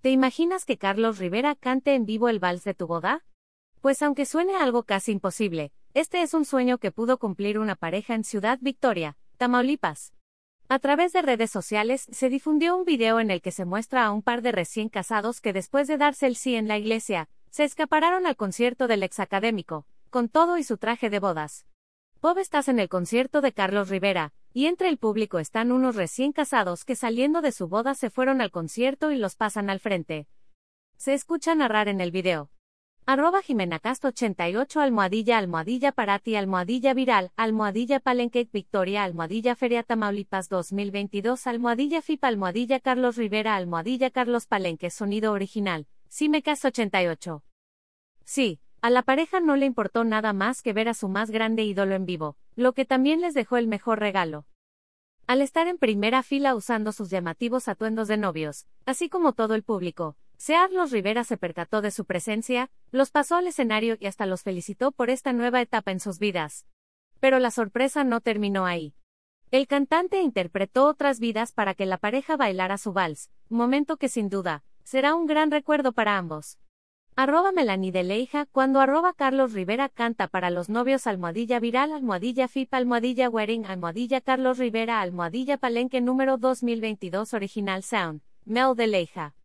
¿Te imaginas que Carlos Rivera cante en vivo el vals de tu boda? Pues aunque suene algo casi imposible, este es un sueño que pudo cumplir una pareja en Ciudad Victoria, Tamaulipas. A través de redes sociales se difundió un video en el que se muestra a un par de recién casados que después de darse el sí en la iglesia, se escaparon al concierto del ex académico, con todo y su traje de bodas. Bob estás en el concierto de Carlos Rivera, y entre el público están unos recién casados que saliendo de su boda se fueron al concierto y los pasan al frente. Se escucha narrar en el video. Arroba Jimena Cast 88 almohadilla almohadilla para ti almohadilla viral almohadilla palenque victoria almohadilla feria Tamaulipas 2022 almohadilla FIP almohadilla Carlos Rivera almohadilla Carlos Palenque sonido original. Cast 88. Sí, a la pareja no le importó nada más que ver a su más grande ídolo en vivo, lo que también les dejó el mejor regalo. Al estar en primera fila usando sus llamativos atuendos de novios, así como todo el público, Searlos Rivera se percató de su presencia, los pasó al escenario y hasta los felicitó por esta nueva etapa en sus vidas. Pero la sorpresa no terminó ahí. El cantante interpretó otras vidas para que la pareja bailara su vals, momento que sin duda, será un gran recuerdo para ambos. Arroba Melanie de Leija, cuando arroba Carlos Rivera canta para los novios almohadilla viral, almohadilla FIP, almohadilla wedding, almohadilla Carlos Rivera, almohadilla palenque número 2022 original sound, Mel de Leija.